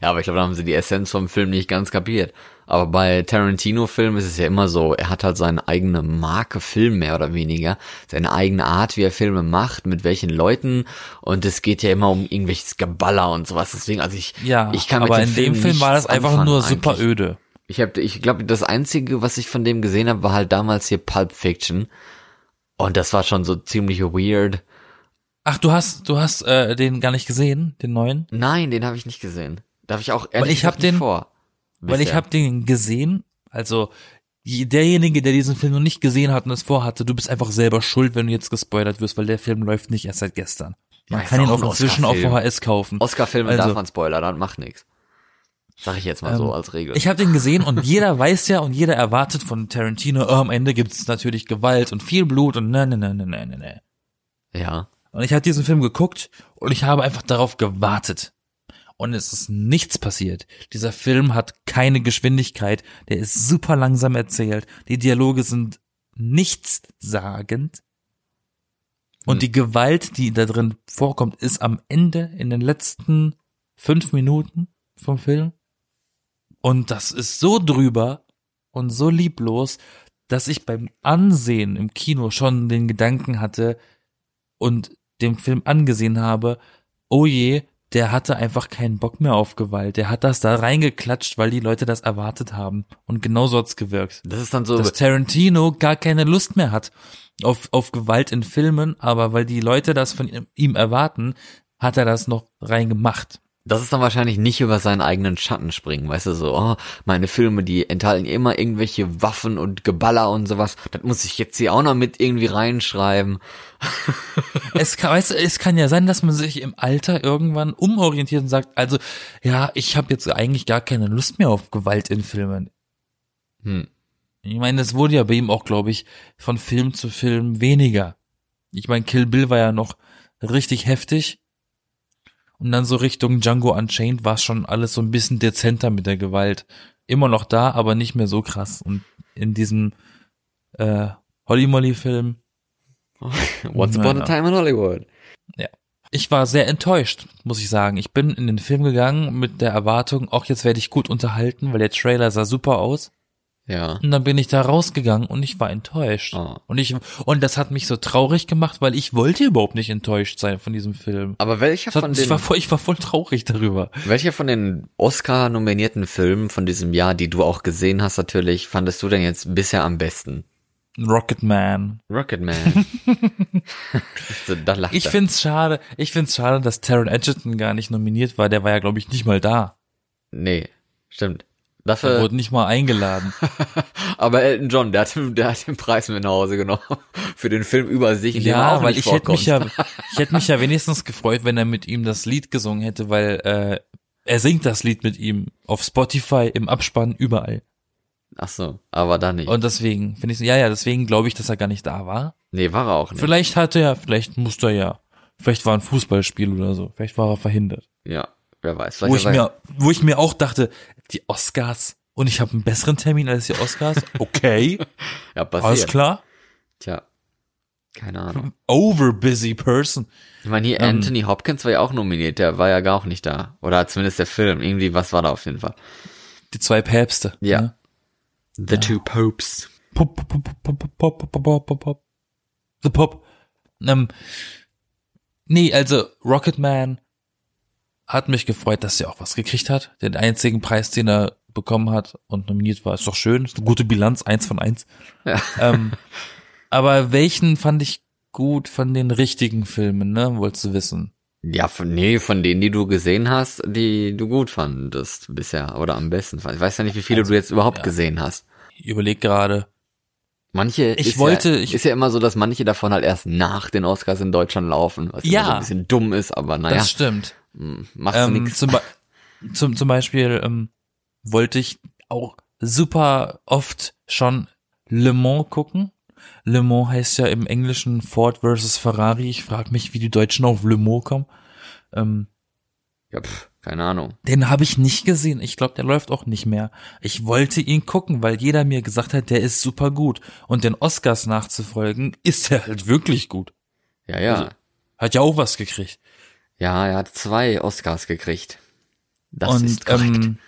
Ja, aber ich glaube, da haben sie die Essenz vom Film nicht ganz kapiert. Aber bei Tarantino-Filmen ist es ja immer so, er hat halt seine eigene Marke Film mehr oder weniger, seine eigene Art, wie er Filme macht, mit welchen Leuten und es geht ja immer um irgendwelches Geballer und sowas. Deswegen, also ich, Ja, ich kann aber mit dem in Film dem Film war das einfach nur super eigentlich. öde. Ich habe, ich glaube, das einzige, was ich von dem gesehen habe, war halt damals hier Pulp Fiction und das war schon so ziemlich weird. Ach, du hast, du hast äh, den gar nicht gesehen, den neuen? Nein, den habe ich nicht gesehen. Darf ich auch ehrlich ich hab den- vor. Weil ich Bisher. habe den gesehen, also derjenige, der diesen Film noch nicht gesehen hat und es vorhatte, du bist einfach selber schuld, wenn du jetzt gespoilert wirst, weil der Film läuft nicht erst seit gestern. Man Ja, kann ihn auch inzwischen auf. VHS kaufen. Oscar-Filme Also- darf man spoilern, dann macht nix. Sag ich jetzt mal so Ähm, als Regel. Ich habe den gesehen und jeder weiß ja und jeder erwartet von Tarantino, oh, am Ende gibt's natürlich Gewalt und viel Blut und ne, ne, ne, ne, ne, ne, ne. ja. Und ich habe diesen Film geguckt und ich habe einfach darauf gewartet. Und es ist nichts passiert. Dieser Film hat keine Geschwindigkeit. Der ist super langsam erzählt. Die Dialoge sind nichtssagend. Und Hm. die Gewalt, die da drin vorkommt, ist am Ende in den letzten fünf Minuten vom Film. Und das ist so drüber und so lieblos, dass ich beim Ansehen im Kino schon den Gedanken hatte und dem Film angesehen habe, oh je, der hatte einfach keinen Bock mehr auf Gewalt. Der hat das da reingeklatscht, weil die Leute das erwartet haben. Und genauso hat's gewirkt. Das ist dann so, Dass Tarantino gar keine Lust mehr hat auf, auf Gewalt in Filmen, aber weil die Leute das von ihm- ihm erwarten, hat er das noch reingemacht. Das ist dann wahrscheinlich nicht über seinen eigenen Schatten springen, weißt du, so, oh, meine Filme, die enthalten immer irgendwelche Waffen und Geballer und sowas. Das muss ich jetzt hier auch noch mit irgendwie reinschreiben. Es kann, weißt du, es kann ja sein, dass man sich im Alter irgendwann umorientiert und sagt, also, ja, ich habe jetzt eigentlich gar keine Lust mehr auf Gewalt in Filmen. Hm. Ich meine, es wurde ja bei ihm auch, glaube ich, von Film zu Film weniger. Ich meine, Kill Bill war ja noch richtig heftig. Und dann so Richtung Django Unchained war es schon alles so ein bisschen dezenter mit der Gewalt. Immer noch da, aber nicht mehr so krass. Und in diesem äh, Holly Molly Film. [LAUGHS] Once Upon a Time in Hollywood. Ja. Ich war sehr enttäuscht, muss ich sagen. Ich bin in den Film gegangen mit der Erwartung, auch jetzt werde ich gut unterhalten, weil der Trailer sah super aus. Ja. Und dann bin ich da rausgegangen und ich war enttäuscht. Oh. Und ich und das hat mich so traurig gemacht, weil ich wollte überhaupt nicht enttäuscht sein von diesem Film. Aber welcher Das von hat, den, ich, war voll, ich war voll traurig darüber. welcher von den Oscar-nominierten Filmen von diesem Jahr, die du auch gesehen hast natürlich, fandest du denn jetzt bisher am besten? Rocket Man. Rocketman. [LAUGHS] so, da lacht Ich er. find's schade, ich find's schade, dass Taron Egerton gar nicht nominiert war. Der war ja, glaube ich, nicht mal da. Nee, stimmt. Er Dafür, wurde nicht mal eingeladen. [LAUGHS] aber Elton John, der hat, der hat den Preis mit nach Hause genommen. [LAUGHS] Für den Film über sich, er ja, weil ich hätte mich ja, ich hätte mich ja wenigstens gefreut, wenn er mit ihm das Lied gesungen hätte, weil äh, er singt das Lied mit ihm auf Spotify, im Abspann, überall. Ach so, aber da nicht. Und deswegen finde ich, ja, ja, deswegen glaube ich, dass er gar nicht da war. nee, war er auch nicht. Vielleicht hatte er, vielleicht musste er ja, vielleicht war ein Fußballspiel oder so, vielleicht war er verhindert. Ja, wer weiß. Wo ich mir, wo ich mir auch dachte, die Oscars und ich habe einen besseren Termin als die Oscars. [LAUGHS] Okay, ja, alles passiert. klar. Tja, keine Ahnung. Over busy person. Ich meine, hier Ähm. Anthony Hopkins war ja auch nominiert, der war ja gar auch nicht da. Oder zumindest der Film. Irgendwie, was war da auf jeden Fall? Die zwei Päpste. Ja. ne? The ja. Two Popes. Pop, pop, pop, pop, pop, pop, pop, pop. pop. The Pop. Ähm, nee, also Rocketman hat mich gefreut, dass er auch was gekriegt hat. Den einzigen Preis, den er bekommen hat und nominiert war, ist doch schön. Ist eine gute Bilanz, eins von eins. Ja. Ähm, [LAUGHS] aber welchen fand ich gut von den richtigen Filmen, ne? Wolltest du wissen? Ja, von, nee, von denen, die du gesehen hast, die du gut fandest bisher oder am besten. Ich weiß ja nicht, wie viele also, du jetzt überhaupt ja. gesehen hast. Ich überleg gerade. Manche Ich ist wollte- ja, ich- ist ja immer so, dass manche davon halt erst nach den Oscars in Deutschland laufen, was Ja. so ein bisschen dumm ist, aber naja, Das stimmt. hm, macht Ähm, nix. zum, [LAUGHS] zum, zum Beispiel ähm, wollte ich auch super oft schon Le Mans gucken. Le Mans heißt ja im Englischen Ford versus Ferrari. Ich frage mich, wie die Deutschen auf Le Mans kommen. Ähm, Ja, pff, keine Ahnung. den habe ich nicht gesehen. Ich glaube, der läuft auch nicht mehr. Ich wollte ihn gucken, weil jeder mir gesagt hat, der ist super gut. Und den Oscars nachzufolgen, ist er halt wirklich gut. Ja, ja. Also- Hat ja auch was gekriegt. ja, er hat zwei Oscars gekriegt. Das und ist korrekt. ähm,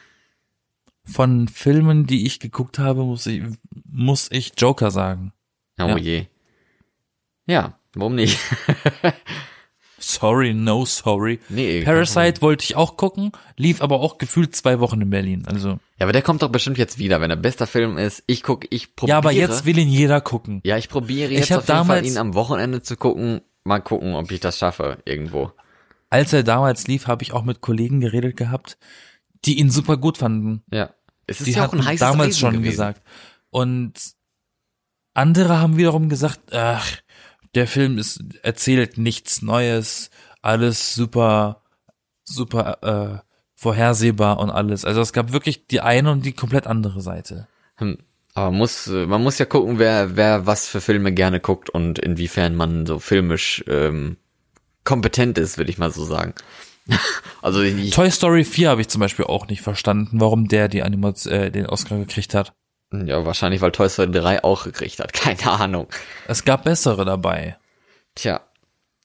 von Filmen, die ich geguckt habe, muss ich, muss ich Joker sagen. oh ja. je. Ja, warum nicht? [LAUGHS] Sorry, no sorry. nee. Parasite wollte ich auch gucken, lief aber auch gefühlt zwei Wochen in Berlin. Also Ja, aber der kommt doch bestimmt jetzt wieder, wenn er bester Film ist. Ich guck, ich probiere. ja, aber jetzt will ihn jeder gucken. Ja, ich probiere Ich jetzt hab auf jeden Fall ihn am Wochenende zu gucken. Mal gucken, ob ich das schaffe irgendwo. Als er damals lief, habe ich auch mit Kollegen geredet gehabt, die ihn super gut fanden. Ja. Es ist die ja auch ein heißes damals Eisen schon gewesen. gesagt. Und andere haben wiederum gesagt, ach, der Film ist erzählt nichts Neues, alles super, super äh, vorhersehbar und alles. Also es gab wirklich die eine und die komplett andere Seite. Hm. Aber muss, man muss ja gucken, wer, wer was für Filme gerne guckt und inwiefern man so filmisch ähm, kompetent ist, würde ich mal so sagen. [LAUGHS] also ich, Toy Story 4 habe ich zum Beispiel auch nicht verstanden, warum der die Animats äh, den Oscar gekriegt hat. Ja, wahrscheinlich, weil Toy Story 3 auch gekriegt hat. [LAUGHS] Keine Ahnung. Es gab bessere dabei. Tja.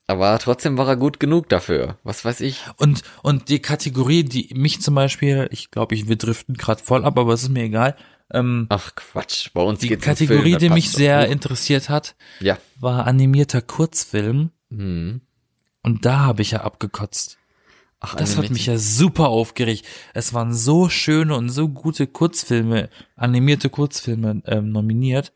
Aber trotzdem war er gut genug dafür. Was weiß ich. Und, und die Kategorie, die mich zum Beispiel, ich glaube, ich, wir driften gerade voll ab, aber es ist mir egal. Ähm, Ach Quatsch, bei uns die geht's um Kategorie, Film, da die mich sehr doch. interessiert hat, Ja. war animierter Kurzfilm. Hm. Und da habe ich ja abgekotzt. Ach, Das hat mich ja super aufgeregt. Es waren so schöne und so gute Kurzfilme, animierte Kurzfilme ähm, nominiert.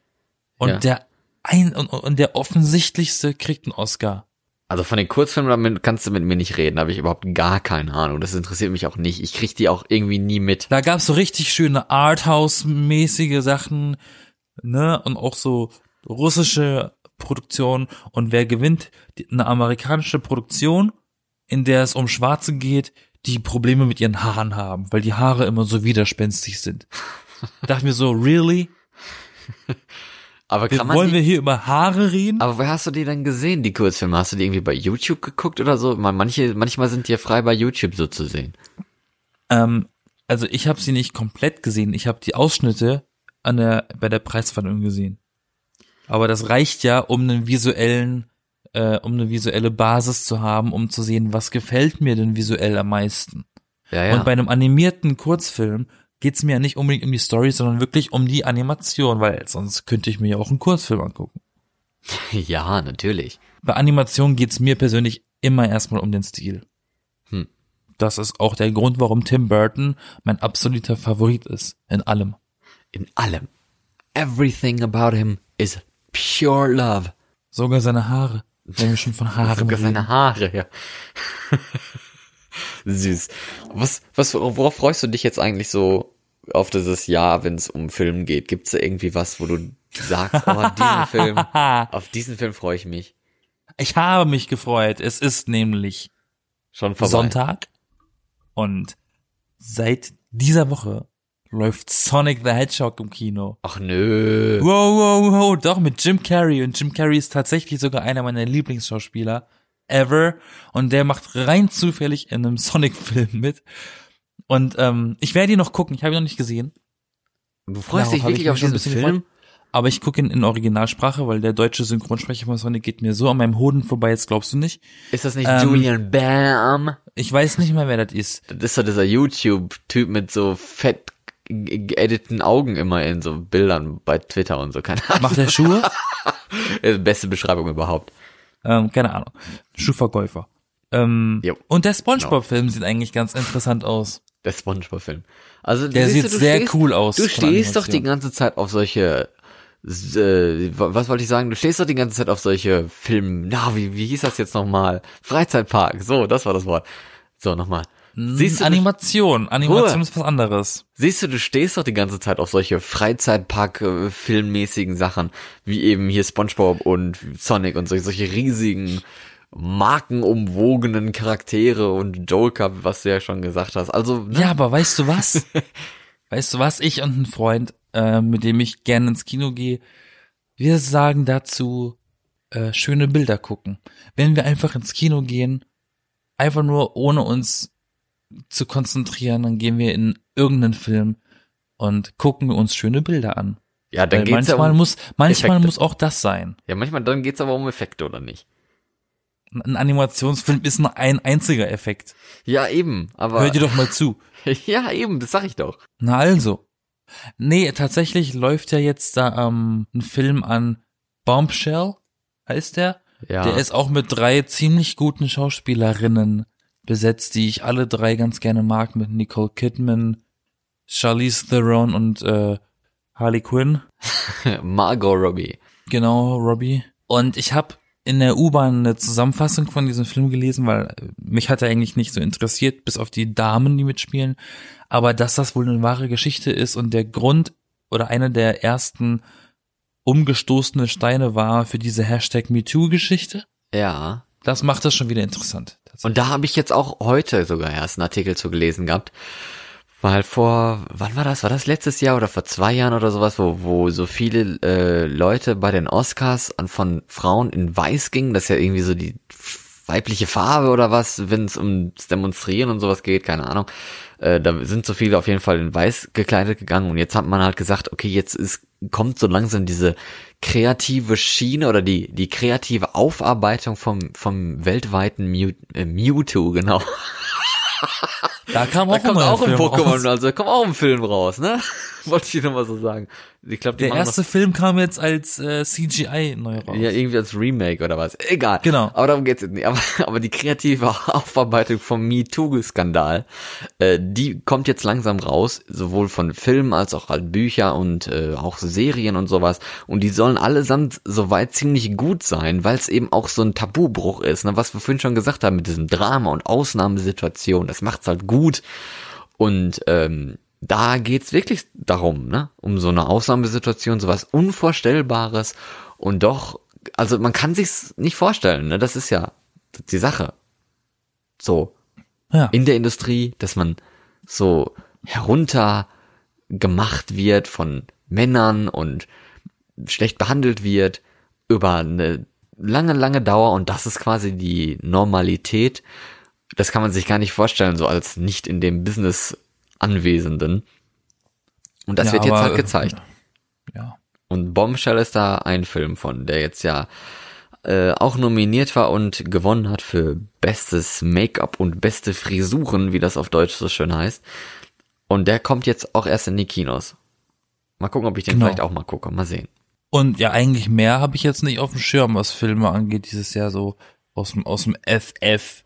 Und Ja. der ein und, und der offensichtlichste kriegt einen Oscar. Also von den Kurzfilmen damit kannst du mit mir nicht reden, da habe ich überhaupt gar keine Ahnung. Das interessiert mich auch nicht. Ich krieg die auch irgendwie nie mit. Da gab's so richtig schöne Arthouse-mäßige Sachen, ne? Und auch so russische Produktion. Und wer gewinnt? Eine amerikanische Produktion, in der es um Schwarze geht, die Probleme mit ihren Haaren haben, weil die Haare immer so widerspenstig sind. Dachte mir so, really? Aber kann man Wollen wir hier über Haare reden? Aber wo hast du die denn gesehen, die Kurzfilme? Hast du die irgendwie bei YouTube geguckt oder so? Man- Manche, manchmal sind die ja frei bei YouTube so zu sehen. Ähm, also ich habe sie nicht komplett gesehen. Ich habe die Ausschnitte an der bei der Preisverleihung gesehen. Aber das reicht ja, um einen visuellen, äh, um eine visuelle Basis zu haben, um zu sehen, was gefällt mir denn visuell am meisten. Ja, ja. Und bei einem animierten Kurzfilm geht's mir ja nicht unbedingt um die Story, sondern wirklich um die Animation, weil sonst könnte ich mir ja auch einen Kurzfilm angucken. [LAUGHS] ja, natürlich. Bei Animation geht's mir persönlich immer erstmal um den Stil. Hm. Das ist auch der Grund, warum Tim Burton mein absoluter Favorit ist. In allem. In allem. Everything about him is pure love. Sogar seine Haare. Wenn wir schon von Haaren Sogar reden. seine Haare, ja. [LAUGHS] Süß. Was, was, worauf freust du dich jetzt eigentlich so auf dieses Jahr, wenn es um Film geht? Gibt's da irgendwie was, wo du sagst, oh, diesen [LAUGHS] Film, auf diesen Film freue ich mich. Ich habe mich gefreut. Es ist nämlich Schon vorbei. Sonntag und seit dieser Woche läuft Sonic the Hedgehog im Kino. Ach nö. Wow, wow, wow, doch mit Jim Carrey und Jim Carrey ist tatsächlich sogar einer meiner Lieblingsschauspieler ever und der macht rein zufällig in einem Sonic-Film mit. Und ähm, ich werde ihn noch gucken, ich habe ihn noch nicht gesehen. Du freust dich wirklich auf diesen bisschen Film? gefreut. Aber ich gucke ihn in Originalsprache, weil der deutsche Synchronsprecher von Sonic geht mir so an meinem Hoden vorbei, jetzt glaubst du nicht. Ist das nicht Ähm, Julian Bam? Ich weiß nicht mehr, wer das ist. Das ist doch dieser YouTube-Typ mit so fett geediteten Augen immer in so Bildern bei Twitter und so. Keine Ahnung. Macht er Schuhe? [LAUGHS] Beste Beschreibung überhaupt. ähm, keine Ahnung. Schuhverkäufer. Ähm, Jo. und der Spongebob-Film sieht eigentlich ganz interessant aus. Der Spongebob-Film. Also, Der sieht du, du sehr stehst, cool aus Du stehst doch die ganze Zeit auf solche, äh, was wollte ich sagen? Du stehst doch die ganze Zeit auf solche Film, na, wie, wie hieß das jetzt nochmal? Freizeitpark. So, das war das Wort. So, nochmal. Siehst du, du, Animation. Animation Ruhe. ist was anderes. siehst du, du stehst doch die ganze Zeit auf solche Freizeitpark-filmmäßigen Sachen, wie eben hier SpongeBob und Sonic und solche, solche riesigen, markenumwogenen Charaktere und Joker, was du ja schon gesagt hast. Also, ne? Ja, aber weißt du was? [LAUGHS] weißt du was? Ich und ein Freund, äh, mit dem ich gerne ins Kino gehe, wir sagen dazu äh, schöne Bilder gucken. Wenn wir einfach ins Kino gehen, einfach nur ohne uns zu konzentrieren, dann gehen wir in irgendeinen Film und gucken uns schöne Bilder an. ja, dann Weil geht's ja manchmal um, muss, manchmal Effekte. muss auch das sein. ja, manchmal, dann geht's aber um Effekte, oder nicht? Ein Animationsfilm ist nur ein einziger Effekt. Ja, eben, aber, Hör dir doch mal zu. [LAUGHS] ja, eben, das sag ich doch. Na also. Nee, tatsächlich läuft ja jetzt da ähm, ein Film an Bombshell, heißt der. Ja, Der ist auch mit drei ziemlich guten Schauspielerinnen besetzt, die ich alle drei ganz gerne mag, mit Nicole Kidman, Charlize Theron und äh, Harley Quinn. [LAUGHS] Margot Robbie. Genau, Robbie. Und ich habe in der U-Bahn eine Zusammenfassung von diesem Film gelesen, weil äh, mich hat er eigentlich nicht so interessiert, bis auf die Damen, die mitspielen. Aber dass das wohl eine wahre Geschichte ist und der Grund oder eine der ersten umgestoßene Steine war für diese Hashtag MeToo-Geschichte, Ja. das macht das schon wieder interessant. Und da habe ich jetzt auch heute sogar erst einen Artikel zu gelesen gehabt. Weil vor, wann war das? War das letztes Jahr oder vor zwei Jahren oder sowas, wo, wo so viele äh, Leute bei den Oscars an von Frauen in Weiß gingen? Das ist ja irgendwie so die weibliche Farbe oder was, wenn es ums Demonstrieren und sowas geht, keine Ahnung. Äh, da sind so viele auf jeden Fall in Weiß gekleidet gegangen und jetzt hat man halt gesagt, okay, jetzt ist, kommt so langsam diese kreative Schiene oder die, die kreative Aufarbeitung vom, vom weltweiten Mew, äh, Mewtwo, genau. [LAUGHS] Da kam Da auch, kommt mal auch ein Film Pokémon, also da kommt auch ein Film raus, ne? [LAUGHS] Wollte ich nur mal so sagen. Ich glaube, die Der erste Film kam jetzt als äh, CGI neu raus. ja irgendwie als Remake oder was. Egal. Genau. Aber darum geht's jetzt nicht. Aber, [LAUGHS] aber die kreative [LAUGHS] Aufarbeitung vom MeToo-Skandal, äh, die kommt jetzt langsam raus, sowohl von Filmen als auch halt Bücher und äh, auch Serien und sowas. Und die sollen allesamt soweit ziemlich gut sein, weil es eben auch so ein Tabubruch ist, ne? was wir vorhin schon gesagt haben mit diesem Drama und Ausnahmesituation. Das macht's halt gut. Und ähm, da geht's wirklich darum, ne? Um so eine Ausnahmesituation, sowas Unvorstellbares und doch, also man kann sich's nicht vorstellen, ne? Das ist ja die Sache. So Ja. in der Industrie, dass man so herunter gemacht wird von Männern und schlecht behandelt wird über eine lange, lange Dauer und das ist quasi die Normalität. Das kann man sich gar nicht vorstellen, so als nicht in dem Business Anwesenden. Und das Ja, wird jetzt aber, halt gezeigt. ja. Und Bombshell ist da ein Film von, der jetzt ja äh, auch nominiert war und gewonnen hat für bestes Make-up und beste Frisuren, wie das auf Deutsch so schön heißt. Und der kommt jetzt auch erst in die Kinos. Mal gucken, ob ich den Genau. vielleicht auch mal gucke. Mal sehen. Und ja, eigentlich mehr habe ich jetzt nicht auf dem Schirm, was Filme angeht, dieses Jahr so aus dem, aus dem FF.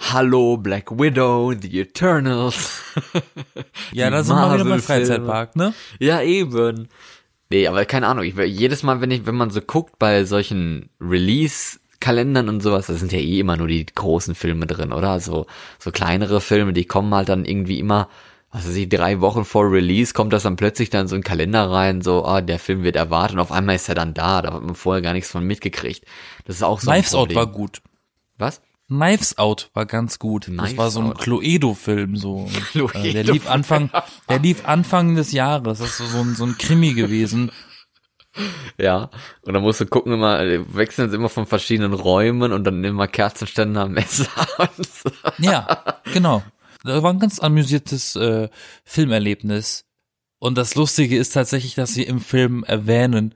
Hallo Black Widow, The Eternals. [LAUGHS] Ja, Die da sind wir wieder Marvel-Filme. Freizeitpark, ne? Ja, eben. Nee, aber keine Ahnung, ich, jedes Mal, wenn ich, wenn man so guckt bei solchen Release-Kalendern und sowas, da sind ja eh immer nur die großen Filme drin, oder? So, so kleinere Filme, die kommen halt dann irgendwie immer, was weiß ich, drei Wochen vor Release kommt das dann plötzlich dann so ein Kalender rein, so, ah, der Film wird erwartet und auf einmal ist er dann da, da hat man vorher gar nichts von mitgekriegt. Das ist auch so ein Knives Out war gut. Was? Knives Out war ganz gut. Knives das war so ein. Cluedo-Film, so. [LAUGHS] Äh, der lief Anfang, der lief Anfang des Jahres. Das ist so ein, so ein Krimi gewesen. [LAUGHS] Ja, und dann musst du gucken immer, äh, wechseln sie immer von verschiedenen Räumen und dann immer Kerzenständer, [LAUGHS] Messer und so. Ja, genau. Das war ein ganz amüsiertes äh, Filmerlebnis. Und das Lustige ist tatsächlich, dass sie im Film erwähnen,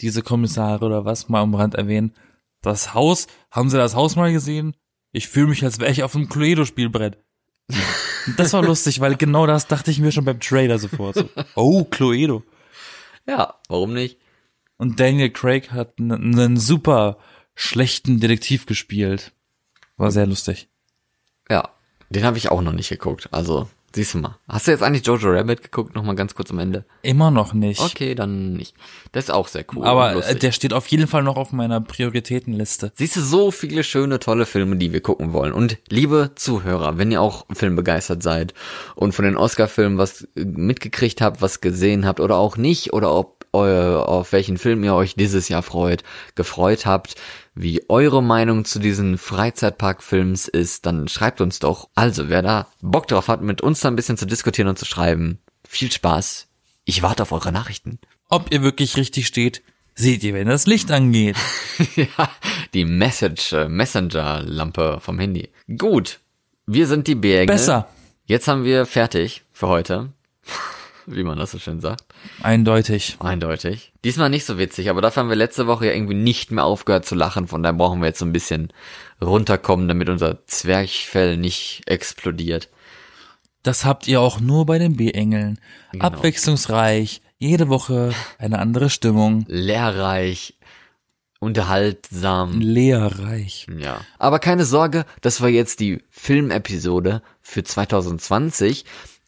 diese Kommissare oder was, mal am Rand erwähnen, das Haus, haben sie das Haus mal gesehen? Ich fühle mich, als wäre ich auf einem Cluedo-Spielbrett. Das war lustig, weil genau das dachte ich mir schon beim Trailer sofort. So, oh, Cluedo. Ja, warum nicht? Und Daniel Craig hat einen super schlechten Detektiv gespielt. War sehr lustig. Ja, den habe ich auch noch nicht geguckt. Also, siehst du mal. Hast du jetzt eigentlich Jojo Rabbit geguckt? Nochmal ganz kurz am Ende. Immer noch nicht. Okay, dann nicht. Das ist auch sehr cool. Aber äh, der steht auf jeden Fall noch auf meiner Prioritätenliste. Siehst du, so viele schöne, tolle Filme, die wir gucken wollen. Und liebe Zuhörer, wenn ihr auch filmbegeistert seid und von den Oscar-Filmen was äh, mitgekriegt habt, was gesehen habt oder auch nicht, oder ob auf welchen Film ihr euch dieses Jahr freut, gefreut habt, wie eure Meinung zu diesen Freizeitpark-Films ist, dann schreibt uns doch. Also, wer da Bock drauf hat, mit uns da ein bisschen zu diskutieren und zu schreiben, viel Spaß. Ich warte auf eure Nachrichten. Ob ihr wirklich richtig steht, seht ihr, wenn das Licht angeht. [LAUGHS] ja, die Message, äh, Messenger-Lampe vom Handy. Gut, wir sind die Berge. Besser. Jetzt haben wir fertig für heute. Wie man das so schön sagt. Eindeutig. Eindeutig. Diesmal nicht so witzig, aber dafür haben wir letzte Woche ja irgendwie nicht mehr aufgehört zu lachen. Von daher brauchen wir jetzt so ein bisschen runterkommen, damit unser Zwerchfell nicht explodiert. Das habt ihr auch nur bei den B-Engeln. Genau. Abwechslungsreich, jede Woche eine andere Stimmung. Lehrreich, unterhaltsam. Lehrreich. Ja. Aber keine Sorge, das war jetzt die Filmepisode für 2020.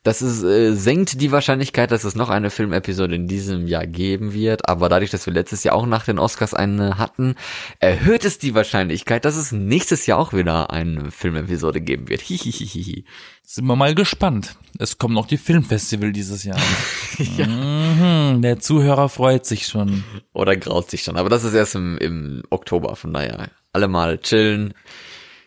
Das ist, äh, senkt die Wahrscheinlichkeit, dass es noch eine Filmepisode in diesem Jahr geben wird. Aber dadurch, dass wir letztes Jahr auch nach den Oscars eine hatten, erhöht es die Wahrscheinlichkeit, dass es nächstes Jahr auch wieder eine Filmepisode geben wird. Hihihihi. Sind wir mal gespannt. Es kommt noch die Filmfestival dieses Jahr. [LAUGHS] mhm, der Zuhörer freut sich schon. Oder graut sich schon. Aber das ist erst im, im Oktober. Von daher alle mal chillen.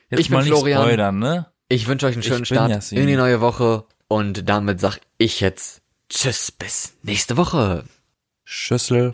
Jetzt Ich bin mal nicht Florian. spoilern, ne? Ich wünsche euch einen schönen bin Start Yassin. in die neue Woche. Und damit sag ich jetzt Tschüss bis nächste Woche. Schüssel.